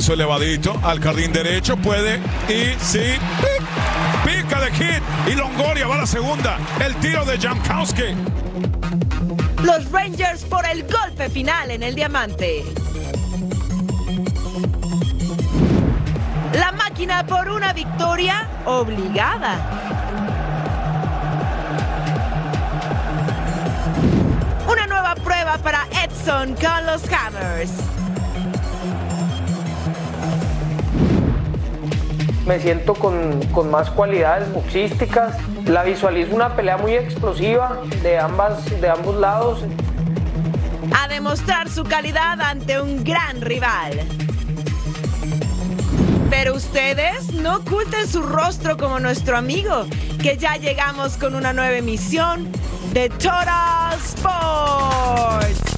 Batazo elevadito al jardín derecho. Puede y sí. Pica de hit. Y Longoria va a la segunda. El tiro de Jankowski. Los Rangers por el golpe final en el diamante. La máquina por una victoria obligada. Una nueva prueba para Edson con los Hammers. Me siento con, con más cualidades boxísticas. La visualizo una pelea muy explosiva de, ambas, de ambos lados. A demostrar su calidad ante un gran rival. Pero ustedes no oculten su rostro como nuestro amigo, que ya llegamos con una nueva emisión de Total Sports.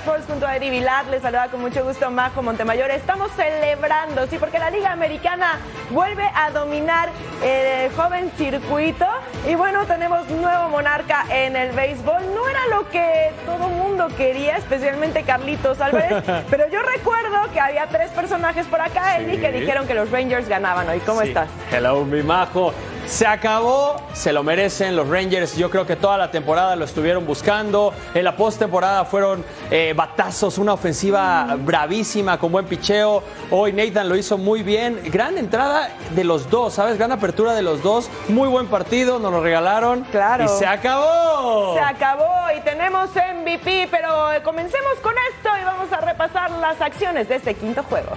Sports junto a Eddie Vilar. Les saluda con mucho gusto Majo Montemayor. Estamos celebrando, sí, porque la Liga Americana vuelve a dominar el joven circuito. Y bueno, tenemos nuevo monarca en el béisbol. No era lo que todo mundo quería, especialmente Carlitos Álvarez. pero yo recuerdo que había tres personajes por acá, Eddie, que dijeron que los Rangers ganaban hoy. ¿Cómo Sí. estás? Hello, mi majo. Se acabó, se lo merecen los Rangers. Yo creo que toda la temporada lo estuvieron buscando. En la postemporada fueron eh, batazos, una ofensiva bravísima con buen picheo. Hoy Nathan lo hizo muy bien. Gran entrada de los dos, ¿sabes? Gran apertura de los dos. Muy buen partido, nos lo regalaron. Claro. Y se acabó. Se acabó y tenemos MVP, pero eh, comencemos con esto y vamos a repasar las acciones de este quinto juego.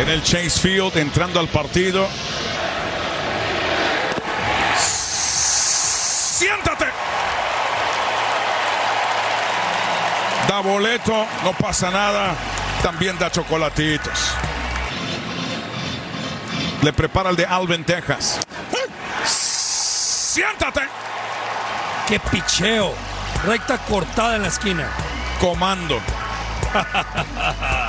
En el Chase Field, entrando al partido. Siéntate. Da boleto, no pasa nada. También da chocolatitos. Le prepara el de Alvin, Texas. Siéntate. ¡Qué picheo! Recta cortada en la esquina. Comando.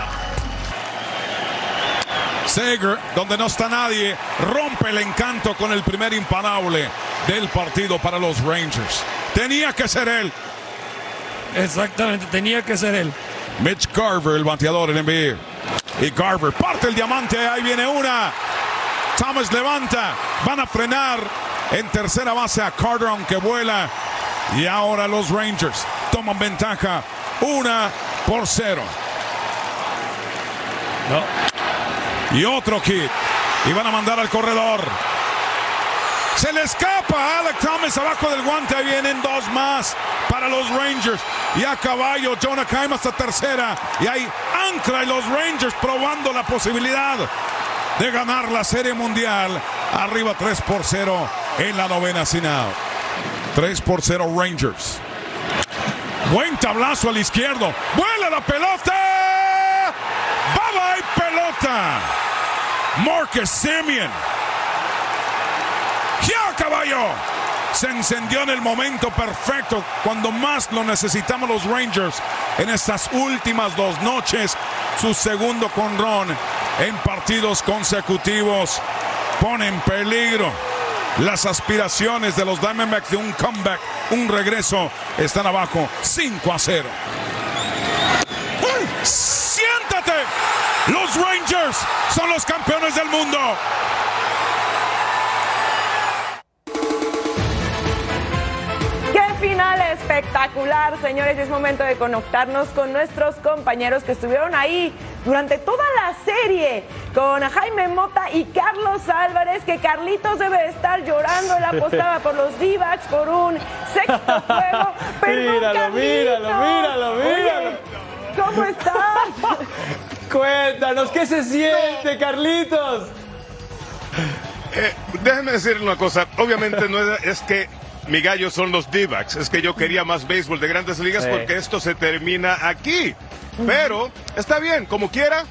Sager, donde no está nadie, rompe el encanto con el primer imparable del partido para los Rangers. Tenía que ser él. Exactamente, tenía que ser él. Mitch Garver, el bateador en envío. Y Garver parte el diamante, ahí viene una. Thomas levanta, van a frenar en tercera base a Carter, aunque vuela. Y ahora los Rangers toman ventaja, una por cero. Y otro hit. Y van a mandar al corredor. Se le escapa a Alec Thomas abajo del guante. Ahí vienen dos más para los Rangers. Y a caballo, Jonah Caim hasta tercera. Y ahí ancla y los Rangers probando la posibilidad de ganar la Serie Mundial. Arriba 3 por 0 en la novena sin out. 3 por 0 Rangers. Buen tablazo al izquierdo. Vuela la pelota. Bye bye Marcus Simeon. ¡Ya, caballo! Se encendió en el momento perfecto cuando más lo necesitamos los Rangers en estas últimas dos noches. Su segundo conrón en partidos consecutivos pone en peligro las aspiraciones de los Diamondbacks de un comeback, un regreso. Están abajo 5 a 0. ¡Siéntate! Los Rangers son los campeones del mundo. ¡Qué final espectacular, señores! Es momento de conectarnos con nuestros compañeros que estuvieron ahí durante toda la serie con Jaime Mota y Carlos Álvarez, que Carlitos debe estar llorando. Él apostaba por los d por un sexto juego. Perdón, Míralo, Carlitos. míralo, míralo, míralo. ¿Cómo estás? Cuéntanos, ¿qué se siente, Carlitos? Eh, déjeme decir una cosa. Obviamente no es, es que mi gallo son los d Es que yo quería más béisbol de grandes ligas Sí. porque esto se termina aquí. Pero está bien, como quiera,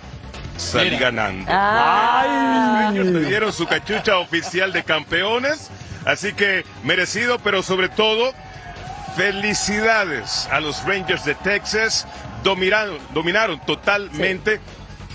salí ganando. Ah. Los Rangers me dieron su cachucha oficial de campeones. Así que merecido, pero sobre todo, felicidades a los Rangers de Texas. Dominaron, dominaron totalmente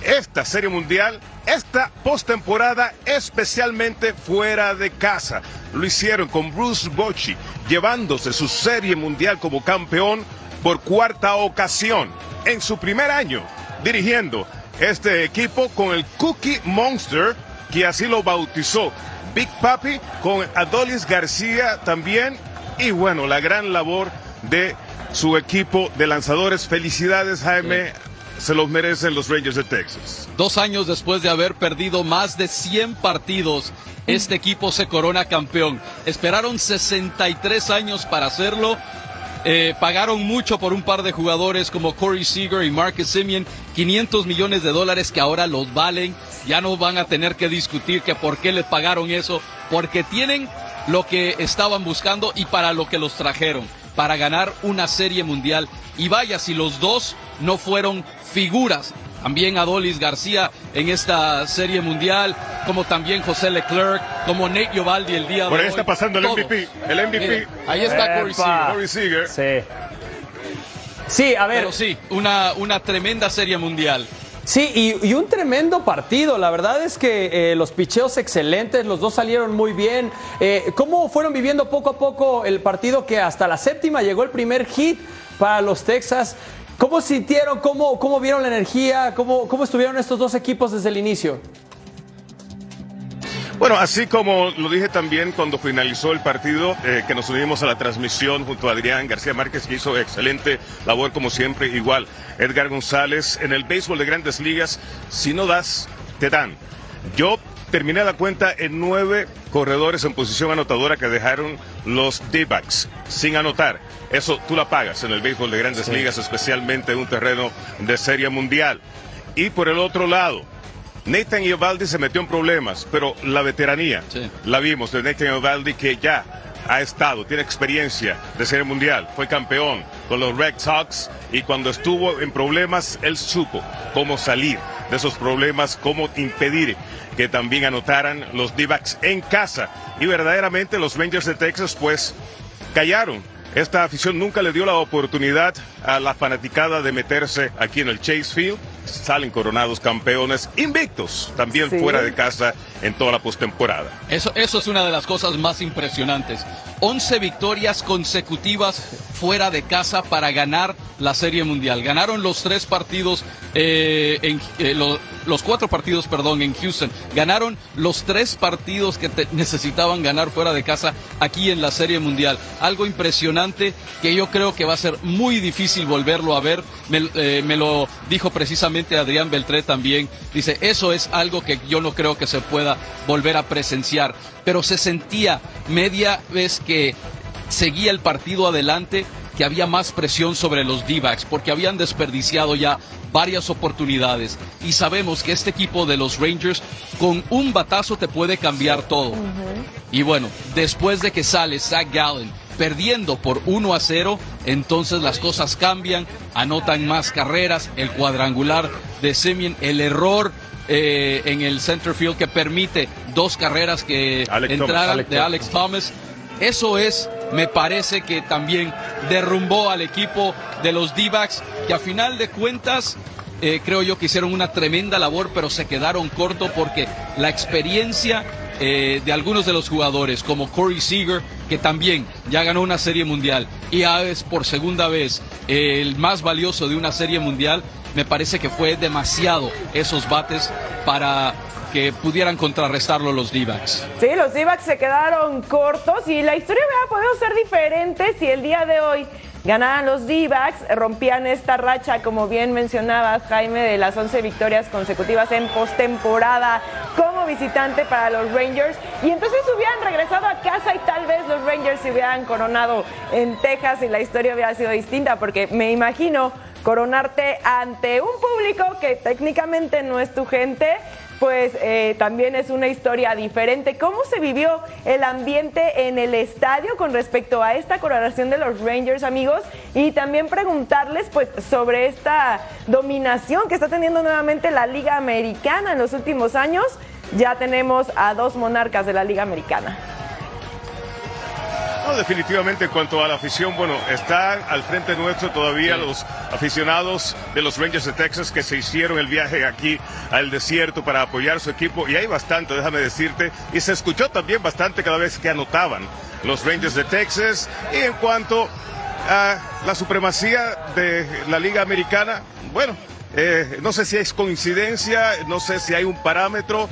esta serie mundial, esta postemporada especialmente fuera de casa. Lo hicieron con Bruce Bochy, llevándose su serie mundial como campeón por cuarta ocasión en su primer año dirigiendo este equipo con el Cookie Monster, que así lo bautizó. Big Papi con Adolis García también. Y bueno, la gran labor de su equipo de lanzadores. Felicidades, Jaime. Se los merecen los Rangers de Texas. Dos años después de haber perdido más de 100 partidos, este equipo se corona campeón. Esperaron 63 años para hacerlo. Eh, pagaron mucho por un par de jugadores como Corey Seager y Marcus Simeon, 500 millones de dólares que ahora los valen. Ya no van a tener que discutir que por qué les pagaron eso, porque tienen lo que estaban buscando y para lo que los trajeron, para ganar una serie mundial. Y vaya, si los dos no fueron figuras. También Adolis García en esta serie mundial, como también José Leclerc, como Nate Giovaldi el día Por de ahí hoy. está pasando el Todos. MVP. El MVP. Miren, ahí está Corey Epa. Seager. Corey Seager. Sí. Sí, a ver. Pero sí, una, una tremenda serie mundial. Sí, y, y un tremendo partido. La verdad es que eh, los picheos excelentes, los dos salieron muy bien. Eh, ¿Cómo fueron viviendo poco a poco el partido que hasta la séptima llegó el primer hit para los Texas? ¿Cómo sintieron? ¿Cómo, cómo vieron la energía? ¿Cómo, ¿Cómo estuvieron estos dos equipos desde el inicio? Bueno, así como lo dije también cuando finalizó el partido, eh, que nos unimos a la transmisión junto a Adrián García Márquez, que hizo excelente labor como siempre, igual Edgar González, en el béisbol de grandes ligas, si no das, te dan. Yo terminé la cuenta en nueve corredores en posición anotadora que dejaron los D-backs sin anotar. Eso tú la pagas en el béisbol de grandes ligas, especialmente en un terreno de serie mundial. Y por el otro lado, Nathan Eovaldi se metió en problemas, pero la veteranía Sí. la vimos de Nathan Eovaldi que ya ha estado, tiene experiencia de serie mundial, fue campeón con los Red Sox y cuando estuvo en problemas él supo cómo salir de esos problemas, cómo impedir que también anotaran los D-backs en casa y verdaderamente los Rangers de Texas pues callaron. Esta afición nunca le dio la oportunidad a la fanaticada de meterse aquí en el Chase Field. Salen coronados campeones invictos, también Sí. fuera de casa en toda la postemporada. Eso, eso es una de las cosas más impresionantes. 11 victorias consecutivas fuera de casa para ganar la Serie Mundial. Ganaron los tres partidos, eh, en, eh, lo- los cuatro partidos, perdón, en Houston. Ganaron los tres partidos que te- necesitaban ganar fuera de casa aquí en la Serie Mundial. Algo impresionante que yo creo que va a ser muy difícil volverlo a ver. Me, eh, me lo dijo precisamente Adrián Beltré también. Dice, eso es algo que yo no creo que se pueda volver a presenciar. Pero se sentía media vez que seguía el partido adelante que había más presión sobre los D-backs porque habían desperdiciado ya varias oportunidades y sabemos que este equipo de los Rangers con un batazo te puede cambiar todo. Y bueno, después de que sale Zach Gallen perdiendo por 1 a 0, entonces las cosas cambian, anotan más carreras, el cuadrangular de Semien, el error eh, en el center field que permite dos carreras que Alex entraran de. Alex Thomas. Eso es, me parece que también derrumbó al equipo de los D-backs, que a final de cuentas eh, creo yo que hicieron una tremenda labor, pero se quedaron corto porque la experiencia eh, de algunos de los jugadores, como Corey Seager, que también ya ganó una serie mundial y ya es por segunda vez eh, el más valioso de una serie mundial, me parece que fue demasiado esos bates para que pudieran contrarrestarlo los D-backs. Sí, los d se quedaron cortos y la historia hubiera podido ser diferente si el día de hoy ganaran los d rompían esta racha, como bien mencionabas, Jaime, de las 11 victorias consecutivas en postemporada como visitante para los Rangers. Y entonces hubieran regresado a casa y tal vez los Rangers se hubieran coronado en Texas y la historia hubiera sido distinta, porque me imagino coronarte ante un público que técnicamente no es tu gente, pues eh, también es una historia diferente. ¿Cómo se vivió el ambiente en el estadio con respecto a esta coronación de los Rangers, amigos? Y también preguntarles pues sobre esta dominación que está teniendo nuevamente la Liga Americana en los últimos años. Ya tenemos a dos monarcas de la Liga Americana. No, definitivamente en cuanto a la afición, bueno, está al frente nuestro todavía los aficionados de los Rangers de Texas que se hicieron el viaje aquí al desierto para apoyar su equipo y hay bastante, déjame decirte, y se escuchó también bastante cada vez que anotaban los Rangers de Texas. Y en cuanto a la supremacía de la Liga Americana, bueno, eh, no sé si es coincidencia, no sé si hay un parámetro,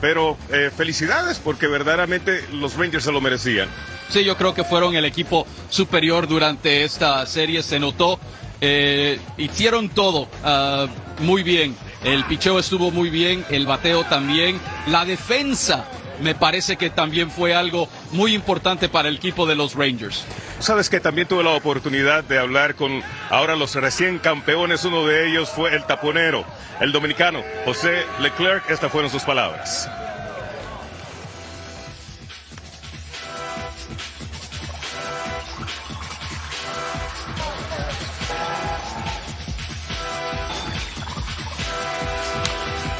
pero eh, felicidades porque verdaderamente los Rangers se lo merecían. Sí, yo creo que fueron el equipo superior durante esta serie, se notó. Eh, hicieron todo uh, muy bien. El picheo estuvo muy bien, el bateo también. La defensa me parece que también fue algo muy importante para el equipo de los Rangers. Sabes que también tuve la oportunidad de hablar con ahora los recién campeones. Uno de ellos fue el taponero, el dominicano José Leclerc. Estas fueron sus palabras.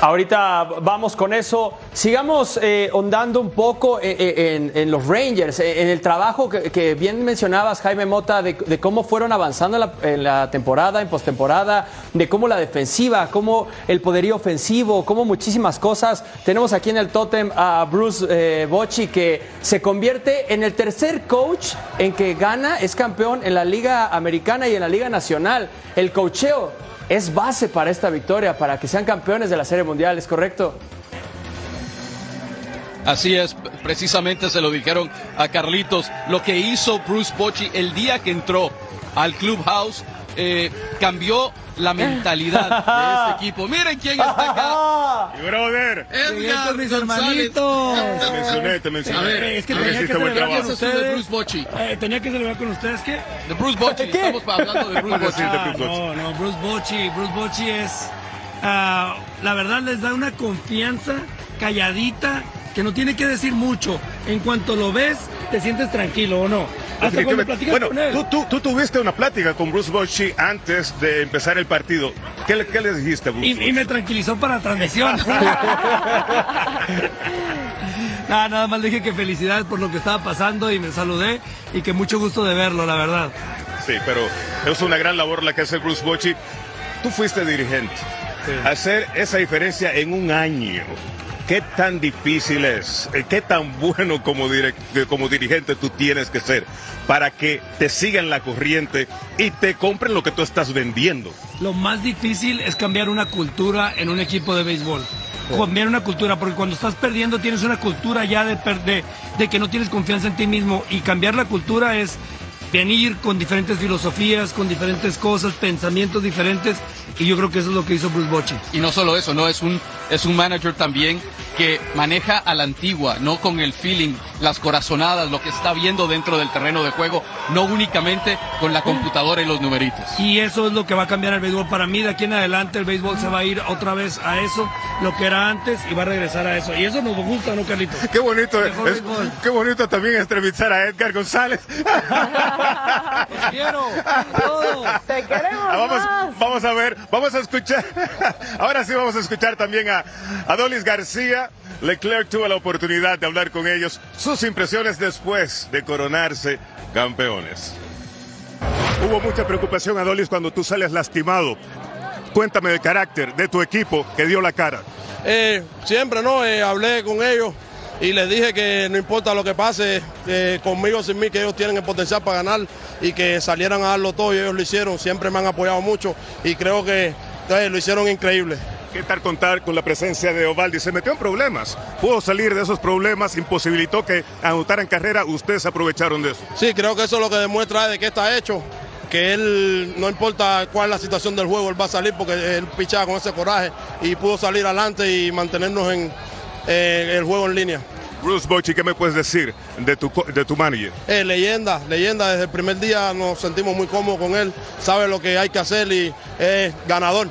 Ahorita vamos con eso. Sigamos eh, ondando un poco eh, eh, en, los Rangers, en el trabajo que, bien mencionabas, Jaime Mota, de, cómo fueron avanzando en la, en temporada, en postemporada, de cómo la defensiva, cómo el poderío ofensivo, cómo muchísimas cosas. Tenemos aquí en el tótem a Bruce Bocci, que se convierte en el tercer coach en que gana, es campeón en la Liga Americana y en la Liga Nacional. El cocheo es base para esta victoria, para que sean campeones de la Serie Mundial, ¿es correcto? Así es, precisamente se lo dijeron a Carlitos. Lo que hizo Bruce Bochy el día que entró al clubhouse eh, cambió la mentalidad de este equipo. Miren quién está acá. Y brother. Edgar mis hermanitos. Te mencioné, te mencioné. A ver, Es que tenía que celebrar con Eso es de ustedes. Bruce Bochy. Eh, tenía que celebrar con ustedes que De Bruce Bochy. ¿Qué? Estamos hablando de Bochy. Bruce Bochy. no, no, Bruce Bochy. Bruce Bochy es, ah, la verdad, les da una confianza calladita que no tiene que decir mucho. En cuanto lo ves, te sientes tranquilo o no. Hasta cuando platicas Bueno, con él. tú, tú, tú tuviste una plática con Bruce Bochy antes de empezar el partido. ¿Qué le, qué le dijiste Bruce Y, y me tranquilizó para la transmisión. nada, nada más dije que felicidades por lo que estaba pasando y me saludé y que mucho gusto de verlo, la verdad. Sí, pero es una gran labor la que hace Bruce Bochy. Tú fuiste dirigente. Hacer esa diferencia en un año. ¿Qué tan difícil es? Eh, ¿Qué tan bueno como, como dirigente tú tienes que ser para que te sigan la corriente y te compren lo que tú estás vendiendo? Lo más difícil es cambiar una cultura en un equipo de béisbol. Cambiar una cultura, porque cuando estás perdiendo tienes una cultura ya de, de, de que no tienes confianza en ti mismo. Y cambiar la cultura es venir con diferentes filosofías, con diferentes cosas, pensamientos diferentes. Y yo creo que eso es lo que hizo Bruce Bochy. Y no solo eso, no es un es un manager también que maneja a la antigua, no con el feeling, las corazonadas, lo que está viendo dentro del terreno de juego, no únicamente con la computadora y los numeritos. Y eso es lo que va a cambiar el béisbol. Para mí, de aquí en adelante, el béisbol se va a ir otra vez a eso, lo que era antes, y va a regresar a eso. Y eso nos gusta, ¿no, Carlitos? Qué bonito, es- qué bonito también entrevistar a Edgar González. quiero, todo. Te queremos Ah, vamos, más. vamos a ver, vamos a escuchar. Ahora sí vamos a escuchar también a Adolis García. Leclerc tuvo la oportunidad de hablar con ellos, sus impresiones después de coronarse campeones. Hubo mucha preocupación, Adolis, cuando tú sales lastimado. Cuéntame del carácter de tu equipo que dio la cara. Eh, siempre, ¿no? Eh, hablé con ellos y les dije que no importa lo que pase, conmigo sin mí, que ellos tienen el potencial para ganar y que salieran a darlo todo y ellos lo hicieron. Siempre me han apoyado mucho y creo que eh, lo hicieron increíble. ¿Qué tal contar con la presencia de Ovaldi? Se metió en problemas. Pudo salir de esos problemas, imposibilitó que anotaran carrera. Ustedes aprovecharon de eso. Sí, creo que eso es lo que demuestra de que está hecho. Que él, no importa cuál es la situación del juego, él va a salir porque él pichaba con ese coraje y pudo salir adelante y mantenernos en eh, el juego en línea. Bruce Bochy, ¿qué me puedes decir de tu, de tu manager? Eh, leyenda, leyenda, desde el primer día nos sentimos muy cómodos con él, sabe lo que hay que hacer y es ganador.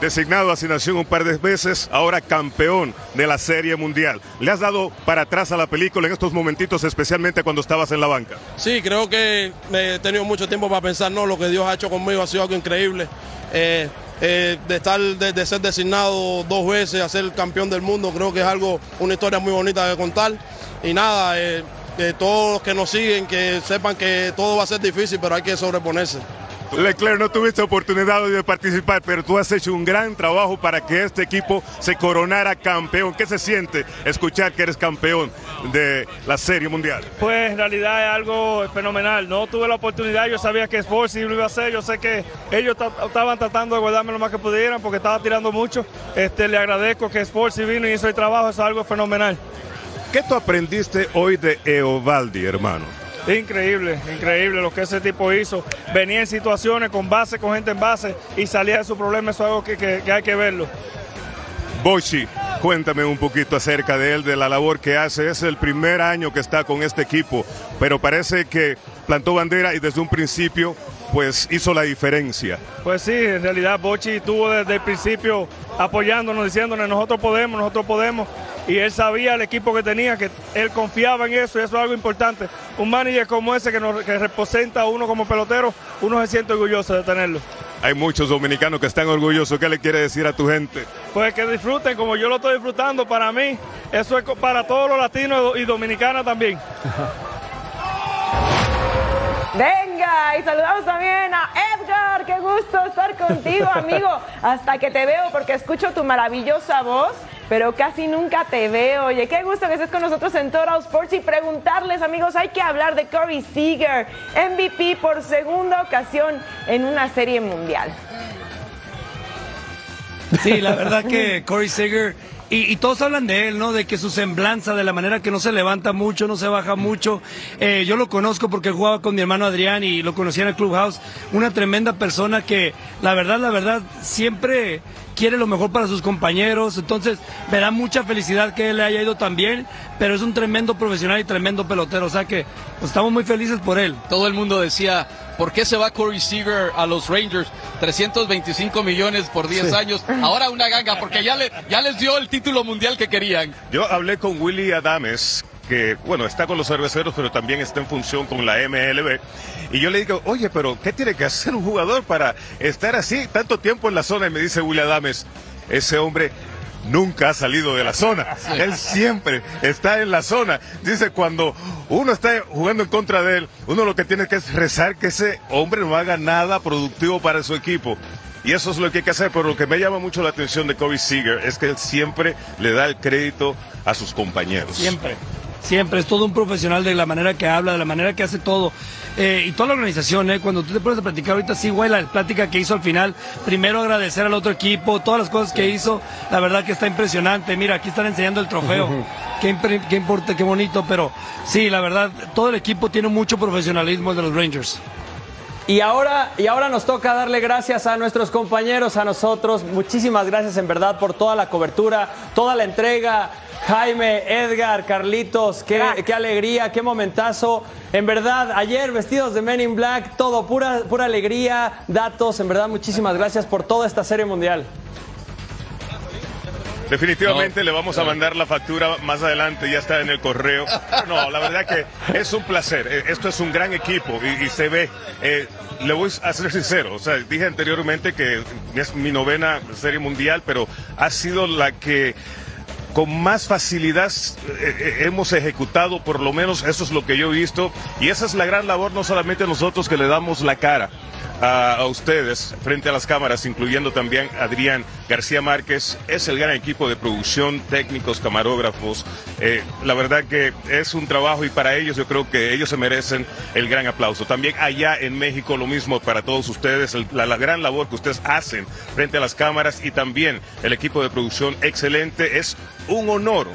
Designado a asignación un par de veces, ahora campeón de la Serie Mundial. ¿Le has dado para atrás a la película en estos momentitos, especialmente cuando estabas en la banca? Sí, creo que he tenido mucho tiempo para pensar, no, lo que Dios ha hecho conmigo ha sido algo increíble. Eh, eh, de estar, de, ser designado dos veces a ser campeón del mundo, creo que es algo, una historia muy bonita de contar. Y nada, eh, todos los que nos siguen, que sepan que todo va a ser difícil, pero hay que sobreponerse. Leclerc, no tuviste oportunidad de participar, pero tú has hecho un gran trabajo para que este equipo se coronara campeón. ¿Qué se siente escuchar que eres campeón de la Serie Mundial? Pues en realidad es algo fenomenal. No tuve la oportunidad, yo sabía que Sports lo iba a hacer. Yo sé que ellos estaban tratando de guardarme lo más que pudieran porque estaba tirando mucho. Este, le agradezco que Sports vino y hizo el trabajo, es algo fenomenal. ¿Qué tú aprendiste hoy de Eovaldi, hermano? Increíble, increíble lo que ese tipo hizo. Venía en situaciones con base, con gente en base y salía de su problema. Eso es algo que, hay que verlo. Bochi, cuéntame un poquito acerca de él, de la labor que hace. Es el primer año que está con este equipo, pero parece que plantó bandera y desde un principio pues hizo la diferencia. Pues sí, en realidad Bochi estuvo desde el principio apoyándonos, diciéndonos nosotros podemos, nosotros podemos y él sabía el equipo que tenía, que él confiaba en eso y eso es algo importante. Un manager como ese que, nos, representa a uno como pelotero, uno se siente orgulloso de tenerlo. Hay muchos dominicanos que están orgullosos. ¿Qué le quiere decir a tu gente? Pues que disfruten como yo lo estoy disfrutando. Para mí, eso es para todos los latinos y dominicanos también. Venga, y saludamos también a Edgar. Qué gusto estar contigo, amigo. Hasta que te veo porque escucho tu maravillosa voz pero casi nunca te veo. Oye, qué gusto que estés con nosotros en Total Sports y preguntarles, amigos, hay que hablar de Corey Seager, MVP por segunda ocasión en una serie mundial. Sí, la verdad que Corey Seager y, todos hablan de él, ¿no? De que su semblanza, de la manera que no se levanta mucho, no se baja mucho. Eh, yo lo conozco porque jugaba con mi hermano Adrián y lo conocía en el Clubhouse. Una tremenda persona que, la verdad, la verdad, siempre quiere lo mejor para sus compañeros. Entonces, me da mucha felicidad que él le haya ido tan bien, pero es un tremendo profesional y tremendo pelotero. O sea que pues, estamos muy felices por él. Todo el mundo decía, ¿por qué se va Corey Seager a los Rangers? 325 millones por 10 años. Ahora una ganga, porque ya, le, ya les dio el título mundial que querían. Yo hablé con Willy Adames, que, bueno, está con los cerveceros, pero también está en función con la MLB. Y yo le digo, oye, pero ¿qué tiene que hacer un jugador para estar así tanto tiempo en la zona? Y me dice Willy Adames, ese hombre nunca ha salido de la zona. Él siempre está en la zona. Dice, cuando uno está jugando en contra de él, uno lo que tiene que es rezar que ese hombre no haga nada productivo para su equipo. Y eso es lo que hay que hacer, pero lo que me llama mucho la atención de Kobe Seager es que él siempre le da el crédito a sus compañeros. Siempre. Siempre, es todo un profesional de la manera que habla, de la manera que hace todo. Eh, y toda la organización, ¿eh? cuando tú te pones a platicar ahorita, sí, güey, la plática que hizo al final, primero agradecer al otro equipo, todas las cosas que hizo, la verdad que está impresionante. Mira, aquí están enseñando el trofeo, qué, qué importa, qué bonito, pero sí, la verdad, todo el equipo tiene mucho profesionalismo de los Rangers. Y ahora, y ahora nos toca darle gracias a nuestros compañeros, a nosotros. Muchísimas gracias en verdad por toda la cobertura, toda la entrega. Jaime, Edgar, Carlitos, qué, qué, alegría, qué momentazo. En verdad, ayer vestidos de Men in Black, todo pura, pura alegría, datos. En verdad, muchísimas gracias por toda esta serie mundial. Definitivamente le vamos a mandar la factura más adelante, ya está en el correo. No, la verdad que es un placer. Eh, esto es un gran equipo y, se ve. Eh, le voy a ser sincero, o sea, dije anteriormente que es mi novena serie mundial, pero ha sido la que con más facilidad eh, hemos ejecutado, por lo menos eso es lo que yo he visto, y esa es la gran labor, no solamente nosotros que le damos la cara, a, ustedes frente a las cámaras, incluyendo también Adrián García Márquez. Es el gran equipo de producción, técnicos, camarógrafos. Eh, la verdad que es un trabajo y para ellos yo creo que ellos se merecen el gran aplauso. También allá en México lo mismo para todos ustedes, la, la gran labor que ustedes hacen frente a las cámaras y también el equipo de producción excelente. Es un honor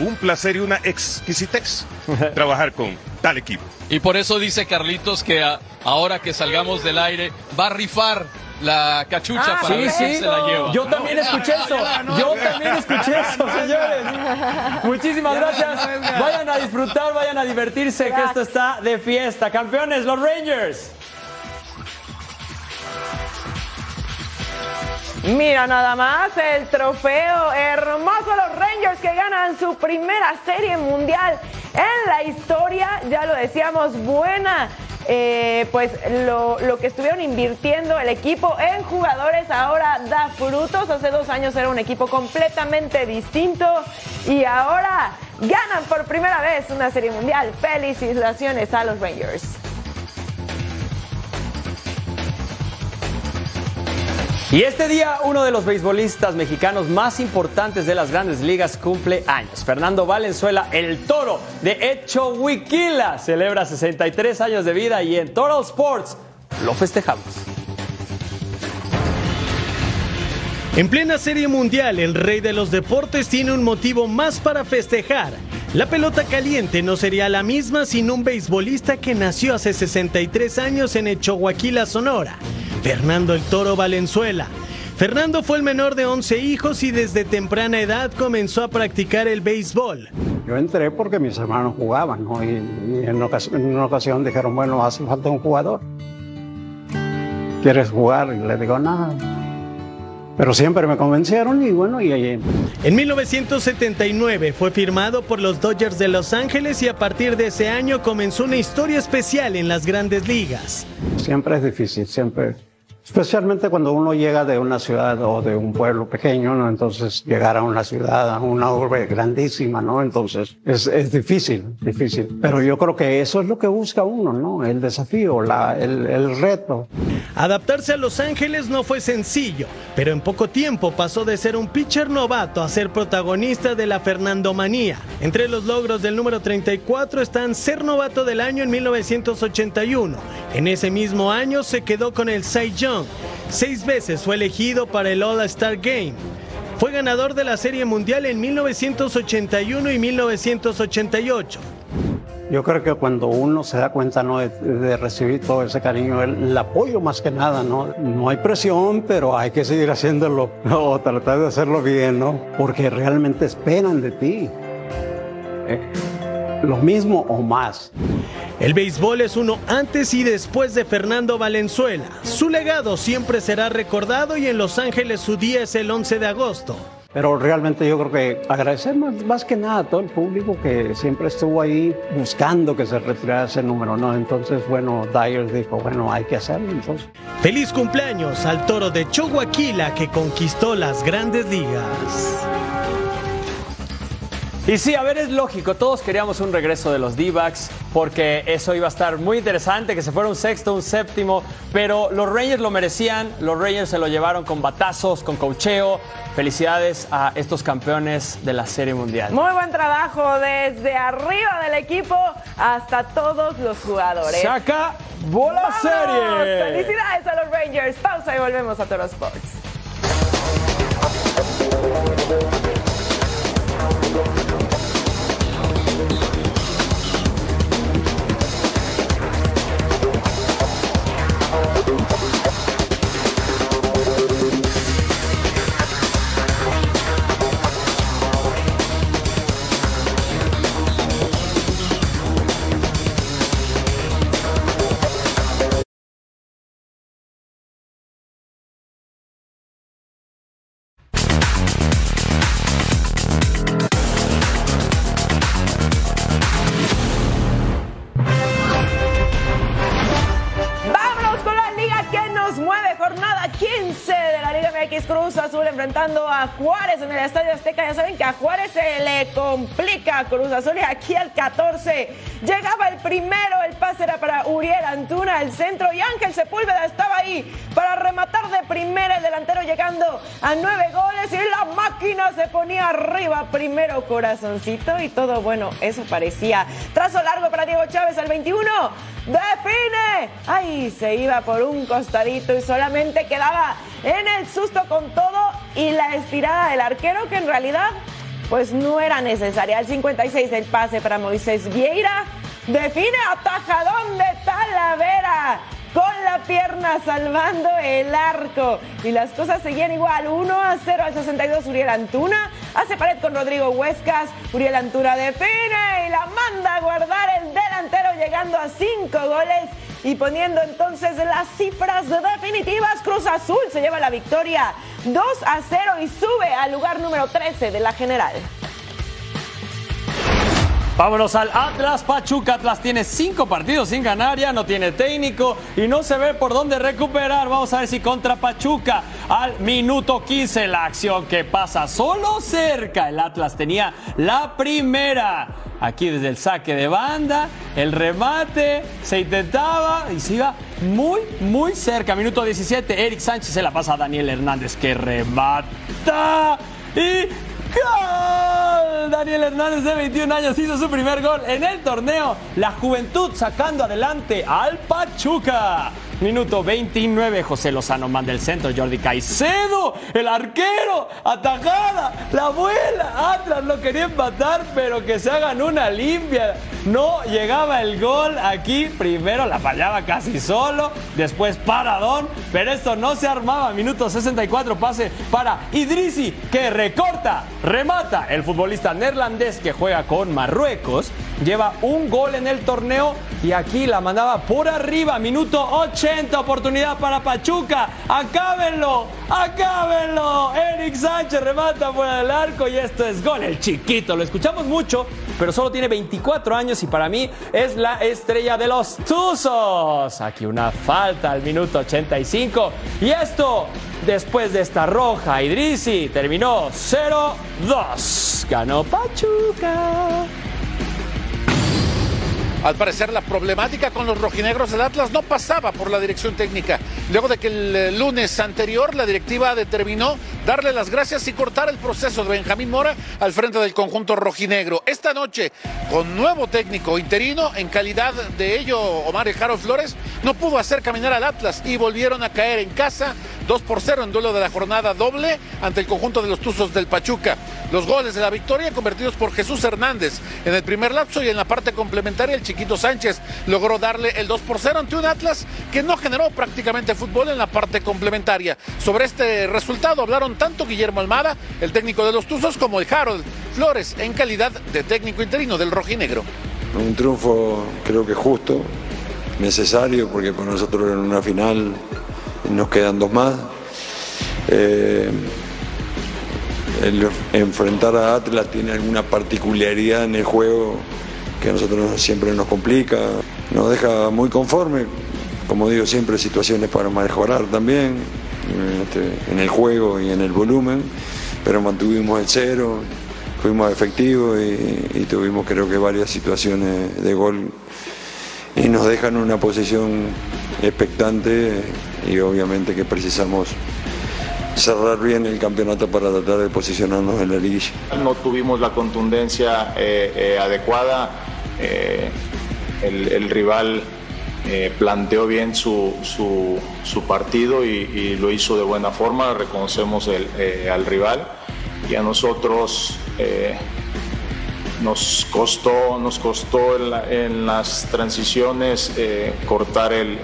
un placer y una exquisitez trabajar con tal equipo. Y por eso dice Carlitos que ahora que salgamos del aire va a rifar la cachucha ah, para ver si se la lleva. Yo también escuché eso. Yo también escuché eso, señores. Muchísimas gracias. Vayan a disfrutar, vayan a divertirse, que esto está de fiesta. Campeones, los Rangers. Mira nada más el trofeo hermoso los Rangers que ganan su primera serie mundial en la historia, ya lo decíamos, buena eh, pues lo, lo, que estuvieron invirtiendo el equipo en jugadores ahora da frutos. Hace dos años era un equipo completamente distinto y ahora ganan por primera vez una serie mundial. Felicitaciones a los Rangers. Y este día uno de los beisbolistas mexicanos más importantes de las grandes ligas cumple años. Fernando Valenzuela, el toro de Echowiquila, celebra 63 años de vida y en Total Sports lo festejamos. En plena serie mundial, el rey de los deportes tiene un motivo más para festejar. La pelota caliente no sería la misma sin un beisbolista que nació hace 63 años en Echohuaquila, Sonora. Fernando el Toro Valenzuela. Fernando fue el menor de 11 hijos y desde temprana edad comenzó a practicar el béisbol. Yo entré porque mis hermanos jugaban, ¿no? y, en, una ocasión dijeron, bueno, hace falta un jugador. ¿Quieres jugar? Y le digo, nada. Pero siempre me convencieron y bueno, y ahí. En 1979 fue firmado por los Dodgers de Los Ángeles y a partir de ese año comenzó una historia especial en las grandes ligas. Siempre es difícil, siempre Especialmente cuando uno llega de una ciudad o de un pueblo pequeño, ¿no? Entonces llegar a una ciudad, a una urbe grandísima, ¿no? Entonces es, es difícil, difícil. Pero yo creo que eso es lo que busca uno, ¿no? El desafío, la, el, el reto. Adaptarse a Los Ángeles no fue sencillo, pero en poco tiempo pasó de ser un pitcher novato a ser protagonista de la Fernandomanía. Entre los logros del número 34 están ser novato del año en 1981. En ese mismo año se quedó con el Cy Young Seis veces fue elegido para el All-Star Game. Fue ganador de la Serie Mundial en 1981 y 1988. Yo creo que cuando uno se da cuenta ¿no? de, recibir todo ese cariño, el, apoyo más que nada, ¿no? no hay presión, pero hay que seguir haciéndolo o tratar de hacerlo bien, ¿no? porque realmente esperan de ti. ¿eh? Lo mismo o más. El béisbol es uno antes y después de Fernando Valenzuela. Su legado siempre será recordado y en Los Ángeles su día es el 11 de agosto. Pero realmente yo creo que agradecer más, que nada a todo el público que siempre estuvo ahí buscando que se retirara ese número, ¿no? Entonces, bueno, Dyer dijo, bueno, hay que hacerlo entonces. Feliz cumpleaños al toro de Chihuahua que conquistó las grandes ligas. Y sí, a ver, es lógico, todos queríamos un regreso de los D-backs porque eso iba a estar muy interesante, que se fuera un sexto, un séptimo, pero los Rangers lo merecían, los Rangers se lo llevaron con batazos, con cocheo. Felicidades a estos campeones de la Serie Mundial. Muy buen trabajo desde arriba del equipo hasta todos los jugadores. Saca bola serie. Felicidades a los Rangers. Pausa y volvemos a Toro Sports. A Juárez en el Estadio Azteca. Ya saben que a Juárez se le complica Cruz Azul y aquí al 14 llegaba el primero. El pase era para Uriel Antuna, el centro y Ángel Sepúlveda estaba para rematar de primera el delantero llegando a nueve goles y la máquina se ponía arriba primero corazoncito y todo bueno, eso parecía. Trazo largo para Diego Chávez al 21. Define. Ahí se iba por un costadito y solamente quedaba en el susto con todo y la estirada del arquero que en realidad pues no era necesaria. Al 56 del pase para Moisés Vieira define atajadón de Talavera con la pierna salvando el arco. Y las cosas seguían igual. 1 a 0 al 62 Uriel Antuna. Hace pared con Rodrigo Huescas. Uriel Antuna define y la manda a guardar el delantero llegando a 5 goles y poniendo entonces las cifras definitivas. Cruz Azul se lleva la victoria 2 a 0 y sube al lugar número 13 de la general. Vámonos al Atlas Pachuca. Atlas tiene cinco partidos sin ganar, ya no tiene técnico y no se ve por dónde recuperar. Vamos a ver si contra Pachuca al minuto 15 la acción que pasa solo cerca. El Atlas tenía la primera. Aquí desde el saque de banda, el remate, se intentaba y se iba muy, muy cerca. Minuto 17, Eric Sánchez se la pasa a Daniel Hernández que remata y ¡Gol! Daniel Hernández de 21 años hizo su primer gol en el torneo. La juventud sacando adelante al Pachuca. Minuto 29, José Lozano manda el centro, Jordi Caicedo, el arquero, atajada, la abuela, Atlas lo quería empatar, pero que se hagan una limpia. No llegaba el gol aquí, primero la fallaba casi solo, después paradón, pero esto no se armaba. Minuto 64, pase para Idrisi, que recorta, remata. El futbolista neerlandés que juega con Marruecos lleva un gol en el torneo y aquí la mandaba por arriba, minuto 80 oportunidad para Pachuca. Acábenlo, acábenlo. Eric Sánchez remata fuera del arco y esto es gol. El chiquito, lo escuchamos mucho, pero solo tiene 24 años y para mí es la estrella de los Tuzos. Aquí una falta al minuto 85. Y esto, después de esta roja, Idrisi terminó 0-2. Ganó Pachuca. Al parecer la problemática con los rojinegros del Atlas no pasaba por la dirección técnica. Luego de que el eh, lunes anterior la directiva determinó darle las gracias y cortar el proceso de Benjamín Mora al frente del conjunto rojinegro. Esta noche, con nuevo técnico interino, en calidad de ello Omar Ejaro Flores, no pudo hacer caminar al Atlas y volvieron a caer en casa 2 por 0 en duelo de la jornada doble ante el conjunto de los Tuzos del Pachuca. Los goles de la victoria convertidos por Jesús Hernández en el primer lapso y en la parte complementaria el Chiquito Sánchez logró darle el 2 por 0 ante un Atlas que no generó prácticamente fútbol en la parte complementaria. Sobre este resultado hablaron tanto Guillermo Almada, el técnico de los Tuzos, como el Harold Flores en calidad de técnico interino del rojinegro. Un triunfo creo que justo, necesario, porque por nosotros en una final nos quedan dos más. Eh, enfrentar a Atlas tiene alguna particularidad en el juego que a nosotros siempre nos complica, nos deja muy conforme, como digo siempre, situaciones para mejorar también este, en el juego y en el volumen, pero mantuvimos el cero, fuimos efectivos y, tuvimos creo que varias situaciones de gol y nos dejan una posición expectante y obviamente que precisamos cerrar bien el campeonato para tratar de posicionarnos en la liguilla. No tuvimos la contundencia eh, eh, adecuada, eh, el, rival planteó bien su, su, partido y, lo hizo de buena forma, reconocemos el, al rival y a nosotros nos costó, nos costó en, la, en las transiciones eh, cortar el,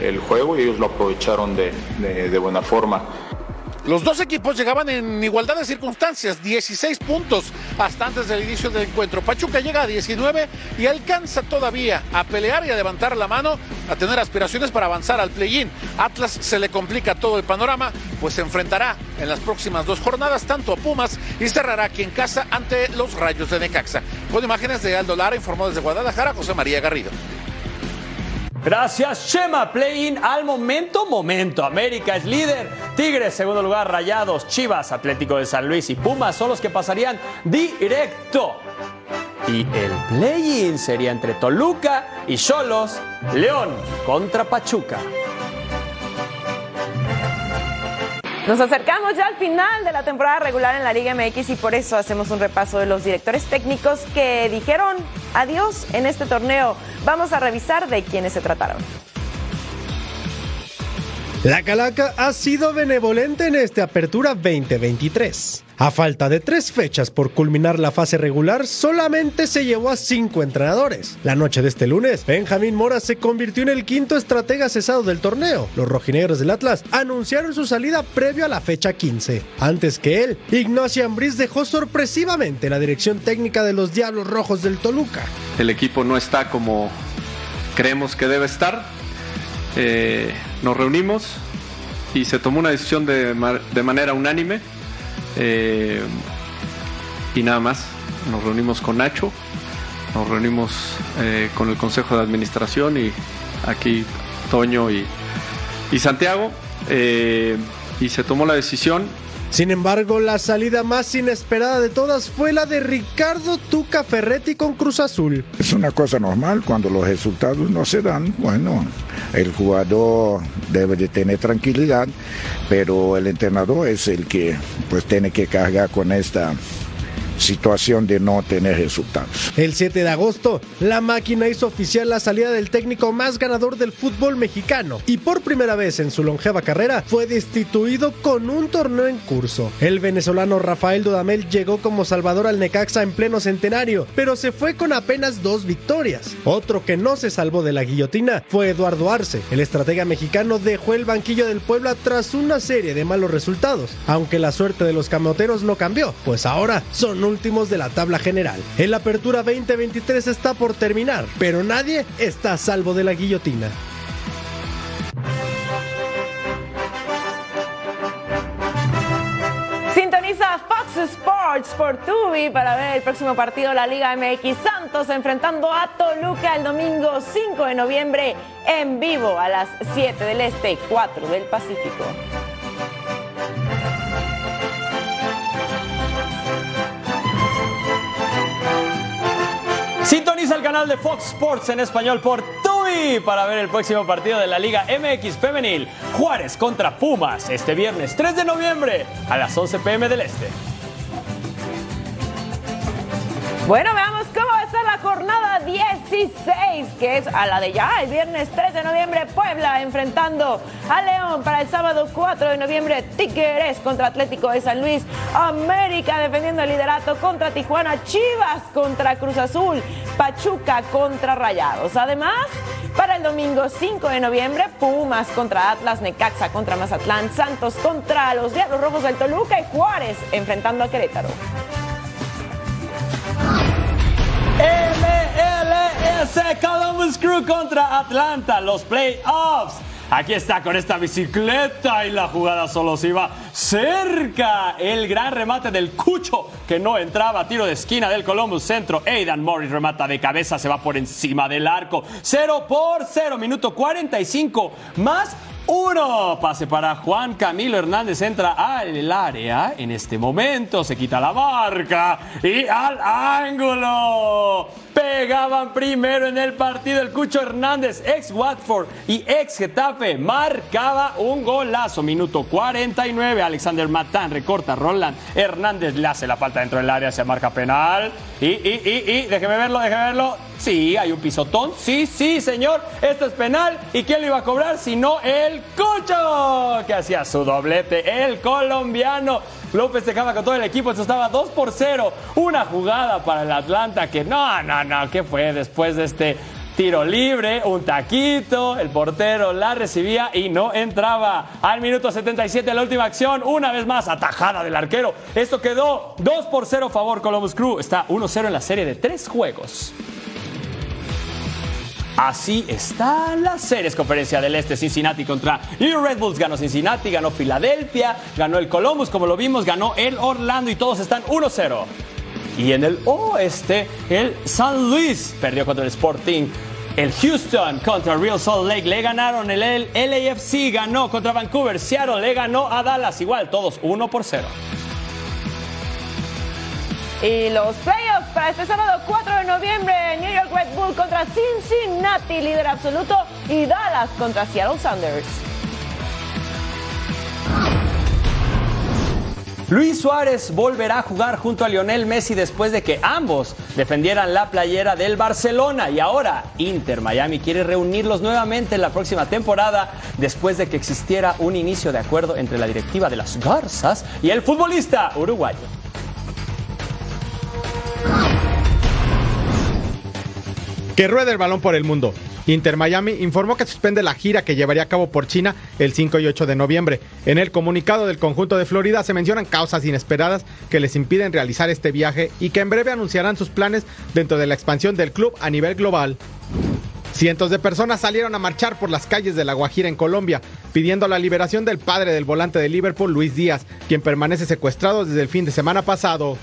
el, juego y ellos lo aprovecharon de, de buena forma. Los dos equipos llegaban en igualdad de circunstancias, 16 puntos hasta antes del inicio del encuentro. Pachuca llega a 19 y alcanza todavía a pelear y a levantar la mano, a tener aspiraciones para avanzar al play-in. Atlas se le complica todo el panorama, pues se enfrentará en las próximas dos jornadas tanto a Pumas y cerrará aquí en casa ante los Rayos de Necaxa. Con imágenes de Aldo Lara, informó desde Guadalajara José María Garrido. Gracias, Chema. Play-in al momento, momento. América es líder. Tigres, segundo lugar, Rayados, Chivas, Atlético de San Luis y Pumas son los que pasarían directo. Y el play-in sería entre Toluca y Cholos, León contra Pachuca. Nos acercamos ya al final de la temporada regular en la Liga MX y por eso hacemos un repaso de los directores técnicos que dijeron adiós en este torneo. Vamos a revisar de quiénes se trataron. La Calaca ha sido benevolente en esta apertura 2023. A falta de tres fechas por culminar la fase regular, solamente se llevó a cinco entrenadores. La noche de este lunes, Benjamín Mora se convirtió en el quinto estratega cesado del torneo. Los rojinegros del Atlas anunciaron su salida previo a la fecha 15. Antes que él, Ignacio Ambriz dejó sorpresivamente la dirección técnica de los Diablos Rojos del Toluca. El equipo no está como creemos que debe estar. Eh, nos reunimos y se tomó una decisión de, de manera unánime eh, y nada más. Nos reunimos con Nacho nos reunimos eh, con el Consejo de Administración y aquí Toño y, y Santiago eh, y se tomó la decisión sin embargo, la salida más inesperada de todas fue la de Ricardo Tuca Ferretti con Cruz Azul. Es una cosa normal cuando los resultados no se dan. Bueno, el jugador debe de tener tranquilidad, pero el entrenador es el que pues tiene que cargar con esta situación de no tener resultados. El 7 de agosto, la máquina hizo oficial la salida del técnico más ganador del fútbol mexicano y por primera vez en su longeva carrera fue destituido con un torneo en curso. El venezolano Rafael Dudamel llegó como salvador al Necaxa en pleno centenario, pero se fue con apenas dos victorias. Otro que no se salvó de la guillotina fue Eduardo Arce. El estratega mexicano dejó el banquillo del Puebla tras una serie de malos resultados, aunque la suerte de los camoteros no cambió, pues ahora son últimos de la tabla general. El Apertura 2023 está por terminar, pero nadie está a salvo de la guillotina. Sintoniza Fox Sports por Tubi para ver el próximo partido de la Liga MX Santos enfrentando a Toluca el domingo 5 de noviembre en vivo a las 7 del Este, 4 del Pacífico. Sintoniza el canal de Fox Sports en español por TUI para ver el próximo partido de la Liga MX Femenil. Juárez contra Pumas este viernes 3 de noviembre a las 11 pm del Este. Bueno, veamos cómo jornada 16, que es a la de ya, el viernes 3 de noviembre, Puebla enfrentando a León para el sábado 4 de noviembre, Tigres contra Atlético de San Luis, América defendiendo el liderato contra Tijuana, Chivas contra Cruz Azul, Pachuca contra Rayados. Además, para el domingo 5 de noviembre, Pumas contra Atlas, Necaxa contra Mazatlán, Santos contra los Diablos Rojos del Toluca y Juárez enfrentando a Querétaro. MLS Columbus Crew contra Atlanta, los playoffs. Aquí está con esta bicicleta y la jugada solo se iba cerca. El gran remate del Cucho que no entraba. Tiro de esquina del Columbus Centro. Aidan Morris remata de cabeza, se va por encima del arco. 0 por 0, minuto 45 más uno. Pase para Juan Camilo Hernández. Entra al área. En este momento se quita la marca. Y al ángulo. Pegaban primero en el partido el Cucho Hernández, ex Watford y ex Getafe. Marcaba un golazo. Minuto 49. Alexander Matán recorta. Roland Hernández le hace la falta dentro del área. Se marca penal. Y, y, y, y. Déjeme verlo, déjeme verlo. Sí, hay un pisotón. Sí, sí, señor. Esto es penal. ¿Y quién lo iba a cobrar? Sino el Cucho, que hacía su doblete. El colombiano. López festejaba con todo el equipo. Esto estaba 2 por 0. Una jugada para el Atlanta que no, no, no. ¿Qué fue después de este tiro libre? Un taquito. El portero la recibía y no entraba. Al minuto 77, la última acción. Una vez más, atajada del arquero. Esto quedó 2 por 0 favor Columbus Crew. Está 1-0 en la serie de tres juegos. Así está la series conferencia del Este. Cincinnati contra New Red Bulls. Ganó Cincinnati, ganó Filadelfia, ganó el Columbus, como lo vimos, ganó el Orlando y todos están 1-0. Y en el oeste, el San Luis perdió contra el Sporting. El Houston contra Real Salt Lake le ganaron. El LAFC ganó contra Vancouver. Seattle le ganó a Dallas. Igual, todos 1 por 0. Y los playoffs para este sábado 4 de noviembre, New York Red Bull contra Cincinnati, líder absoluto, y Dallas contra Seattle Sounders. Luis Suárez volverá a jugar junto a Lionel Messi después de que ambos defendieran la playera del Barcelona y ahora Inter Miami quiere reunirlos nuevamente en la próxima temporada después de que existiera un inicio de acuerdo entre la directiva de las Garzas y el futbolista uruguayo. Que ruede el balón por el mundo. Inter Miami informó que suspende la gira que llevaría a cabo por China el 5 y 8 de noviembre. En el comunicado del conjunto de Florida se mencionan causas inesperadas que les impiden realizar este viaje y que en breve anunciarán sus planes dentro de la expansión del club a nivel global. Cientos de personas salieron a marchar por las calles de La Guajira en Colombia, pidiendo la liberación del padre del volante de Liverpool, Luis Díaz, quien permanece secuestrado desde el fin de semana pasado.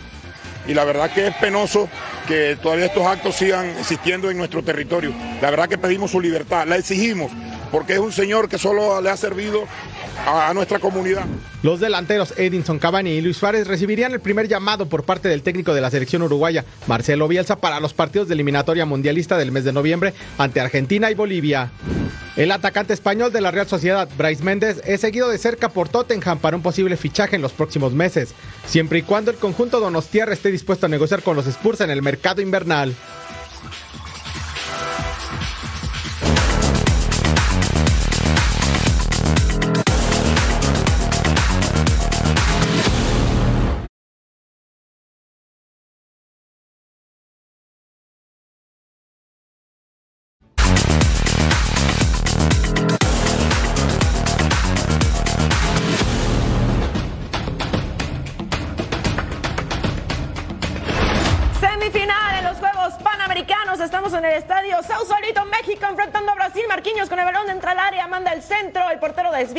Y la verdad que es penoso que todavía estos actos sigan existiendo en nuestro territorio. La verdad que pedimos su libertad, la exigimos, porque es un señor que solo le ha servido a, nuestra comunidad. Los delanteros Edinson Cavani y Luis Suárez recibirían el primer llamado por parte del técnico de la selección uruguaya, Marcelo Bielsa, para los partidos de eliminatoria mundialista del mes de noviembre ante Argentina y Bolivia. El atacante español de la Real Sociedad, Bryce Méndez, es seguido de cerca por Tottenham para un posible fichaje en los próximos meses, siempre y cuando el conjunto donostiarra esté dispuesto a negociar con los Spurs en el mercado invernal.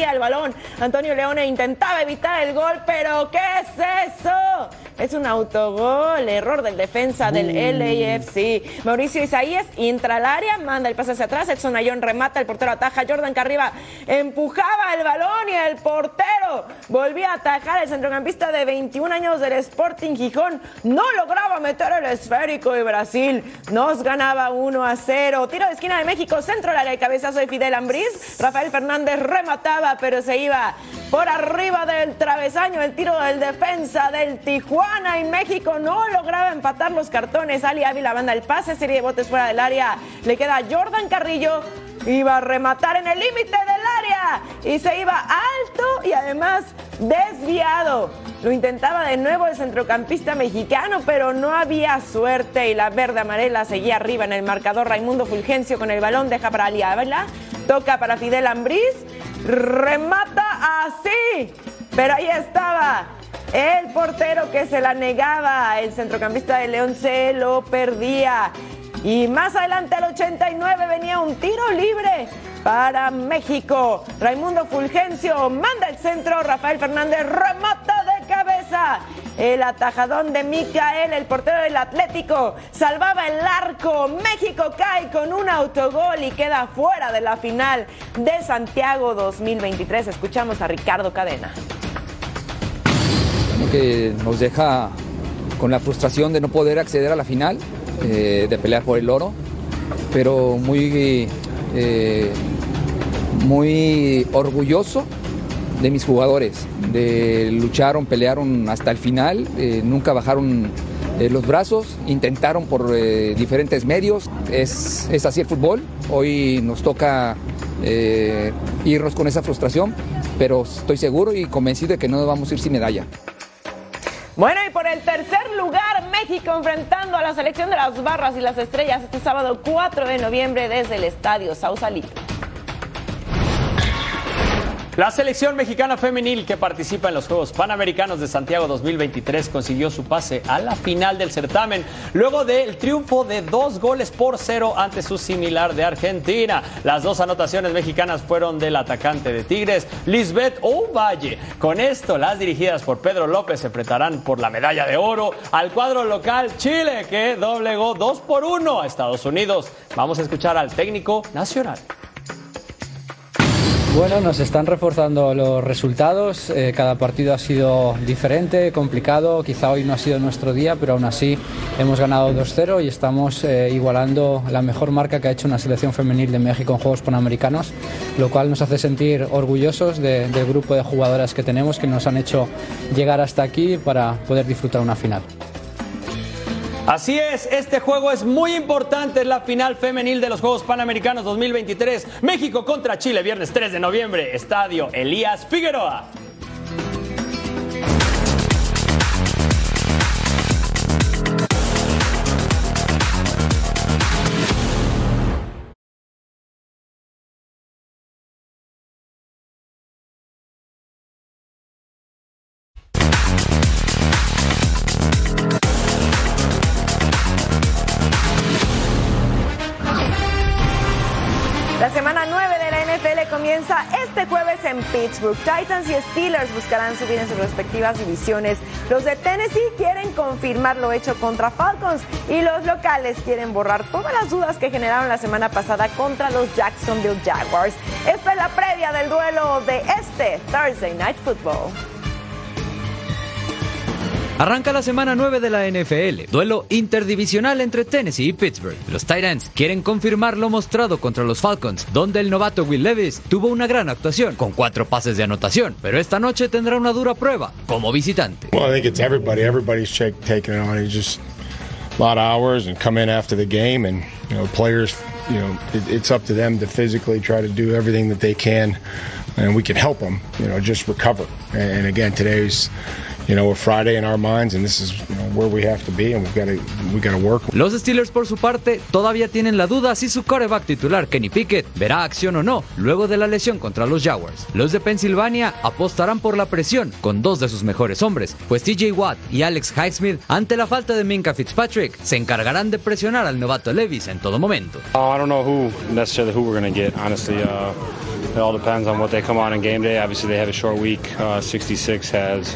El balón. Antonio Leone intentaba evitar el gol, pero ¿qué es eso? Es un autogol, error del defensa del. LAFC. Mauricio Isaías entra al área, manda el pase hacia atrás. Edson Ayón remata, el portero ataja. Jordan Carriba empujaba el balón y el portero volvía a atajar. El centrocampista de 21 años del Sporting Gijón no lograba meter el esférico y Brasil nos ganaba 1 a 0. Tiro de esquina de México, centro del área, el cabezazo de Fidel Ambriz. Rafael Fernández remataba, pero se iba por arriba del travesaño. El tiro del defensa del Tijuana y México no lograba empatar los cartones. Ali Ávila manda el pase, serie de botes fuera del área. Le queda Jordan Carrillo. Iba a rematar en el límite del área y se iba alto y además desviado. Lo intentaba de nuevo el centrocampista mexicano, pero no había suerte y la verde amarela seguía arriba en el marcador. Raimundo Fulgencio con el balón deja para Ali Ávila, toca para Fidel Ambriz, remata así, pero ahí estaba el portero que se la negaba, el centrocampista de León se lo perdía. Y más adelante al 89 venía un tiro libre para México. Raimundo Fulgencio manda el centro, Rafael Fernández remata de cabeza. El atajadón de Micael, el portero del Atlético, salvaba el arco. México cae con un autogol y queda fuera de la final de Santiago 2023. Escuchamos a Ricardo Cadena que nos deja con la frustración de no poder acceder a la final, eh, de pelear por el oro, pero muy, eh, muy orgulloso de mis jugadores, de lucharon, pelearon hasta el final, eh, nunca bajaron los brazos, intentaron por diferentes medios, es, es, así el fútbol, hoy nos toca irnos con esa frustración, pero estoy seguro y convencido de que no vamos a ir sin medalla. Bueno, y por el tercer lugar, México enfrentando a la selección de las barras y las estrellas este sábado 4 de noviembre desde el estadio Sausalito. La selección mexicana femenil que participa en los Juegos Panamericanos de Santiago 2023 consiguió su pase a la final del certamen luego del triunfo de dos goles por cero ante su similar de Argentina. Las dos anotaciones mexicanas fueron del atacante de Tigres, Lisbeth Ovalle. Con esto, las dirigidas por Pedro López se enfrentarán por la medalla de oro al cuadro local Chile que doblegó dos por uno a Estados Unidos. Vamos a escuchar al técnico nacional. Bueno, nos están reforzando los resultados. Eh, cada partido ha sido diferente, complicado. Quizá hoy no ha sido nuestro día, pero aún así hemos ganado 2-0 y estamos eh, igualando la mejor marca que ha hecho una selección femenil de México en Juegos Panamericanos, lo cual nos hace sentir orgullosos del grupo de jugadoras que tenemos que nos han hecho llegar hasta aquí para poder disfrutar una final. Así es, este juego es muy importante, la final femenil de los Juegos Panamericanos 2023. México contra Chile, viernes 3 de noviembre, Estadio Elías Figueroa. En Pittsburgh. Titans y Steelers buscarán subir en sus respectivas divisiones. Los de Tennessee quieren confirmar lo hecho contra Falcons y los locales quieren borrar todas las dudas que generaron la semana pasada contra los Jacksonville Jaguars. Esta es la previa del duelo de este Thursday Night Football. Arranca la semana 9 de la NFL, duelo interdivisional entre Tennessee y Pittsburgh. Los Titans quieren confirmar lo mostrado contra los Falcons, donde el novato Will Levis tuvo una gran actuación con cuatro pases de anotación, pero esta noche tendrá una dura prueba como visitante. Well, I think it's everybody. Everybody's taking it on. It's just a lot of hours and come in after the game, and you know, players, you know, it, it's up to them to physically try to do everything that they can, and we can help them, you know, just recover. And, and again, today's you know, a Friday in our minds, and this is you know, where we have to be, and we've got to we got to work. Los Steelers, por su parte, todavía tienen la duda si su coreback titular, Kenny Pickett, verá acción o no luego de la lesión contra los Jaguars. Los de Pensilvania apostarán por la presión con dos de sus mejores hombres, pues TJ Watt y Alex Highsmith, ante la falta de Minka Fitzpatrick, se encargarán de presionar al novato Levis en todo momento. Uh, I don't know who necessarily who we're going to get. Honestly, uh, it all depends on what they come on in game day. Obviously, they have a short week. Uh, 66 has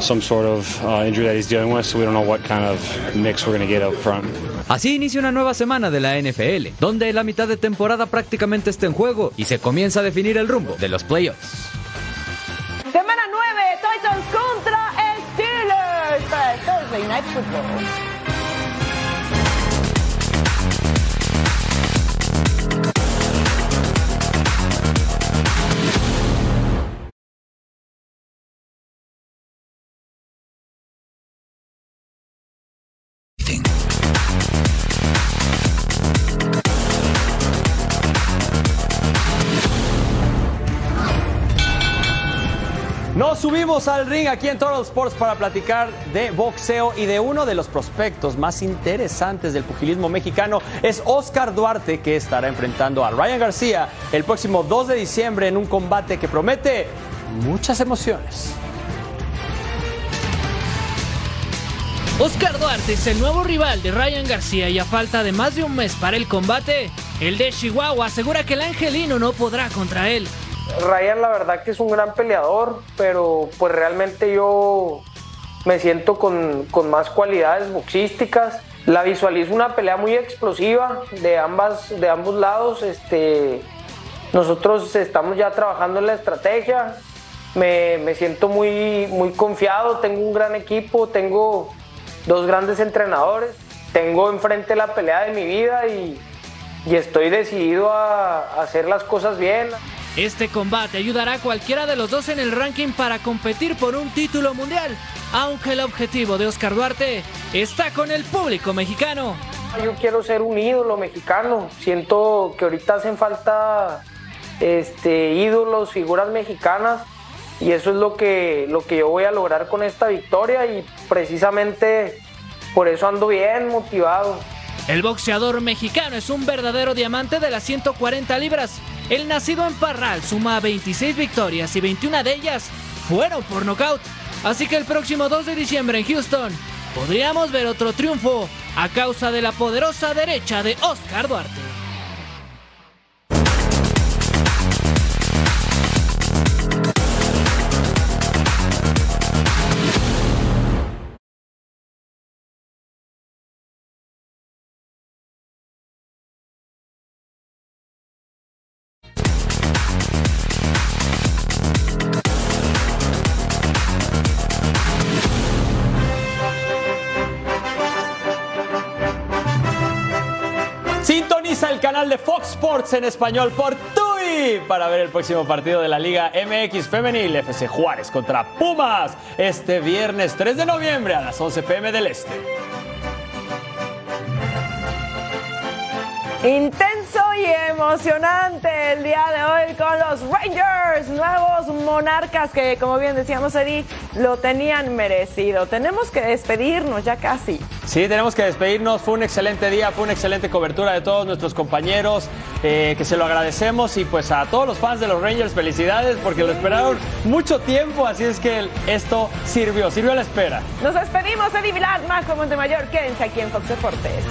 some sort of uh, injury that he's dealing with, so we don't know what kind of mix we're going to get up front. Así inicia una nueva semana de la NFL, donde la mitad de temporada prácticamente está en juego y se comienza a definir el rumbo de los playoffs. Semana 9, Titans contra Steelers Thursday Night Football. Subimos al ring aquí en Total Sports para platicar de boxeo y de uno de los prospectos más interesantes del pugilismo mexicano es Oscar Duarte que estará enfrentando a Ryan García el próximo 2 de diciembre en un combate que promete muchas emociones. Oscar Duarte es el nuevo rival de Ryan García y a falta de más de un mes para el combate, el de Chihuahua asegura que el angelino no podrá contra él. Ryan la verdad que es un gran peleador, pero pues realmente yo me siento con, con más cualidades boxísticas. La visualizo una pelea muy explosiva de, ambas, de ambos lados. Este, nosotros estamos ya trabajando en la estrategia. Me, me siento muy, muy confiado, tengo un gran equipo, tengo dos grandes entrenadores, tengo enfrente la pelea de mi vida y, y estoy decidido a, a hacer las cosas bien. Este combate ayudará a cualquiera de los dos en el ranking para competir por un título mundial, aunque el objetivo de Oscar Duarte está con el público mexicano. Yo quiero ser un ídolo mexicano. Siento que ahorita hacen falta este, ídolos, figuras mexicanas. Y eso es lo que, lo que yo voy a lograr con esta victoria. Y precisamente por eso ando bien motivado. El boxeador mexicano es un verdadero diamante de las 140 libras. El nacido en Parral suma 26 victorias y 21 de ellas fueron por nocaut. Así que el próximo 2 de diciembre en Houston podríamos ver otro triunfo a causa de la poderosa derecha de Oscar Duarte. Canal de Fox Sports en español por TUI para ver el próximo partido de la Liga MX Femenil FC Juárez contra Pumas este viernes 3 de noviembre a las 11 pm del Este. Intenso y emocionante el día de hoy con los Rangers, nuevos monarcas que, como bien decíamos, Eddie, lo tenían merecido. Tenemos que despedirnos ya casi. Sí, tenemos que despedirnos. Fue un excelente día, fue una excelente cobertura de todos nuestros compañeros, eh, que se lo agradecemos. Y pues a todos los fans de los Rangers, felicidades porque lo esperaron mucho tiempo. Así es que esto sirvió, sirvió a la espera. Nos despedimos, Eddie Vilar, Marco Montemayor. Quédense aquí en Fox Deportes.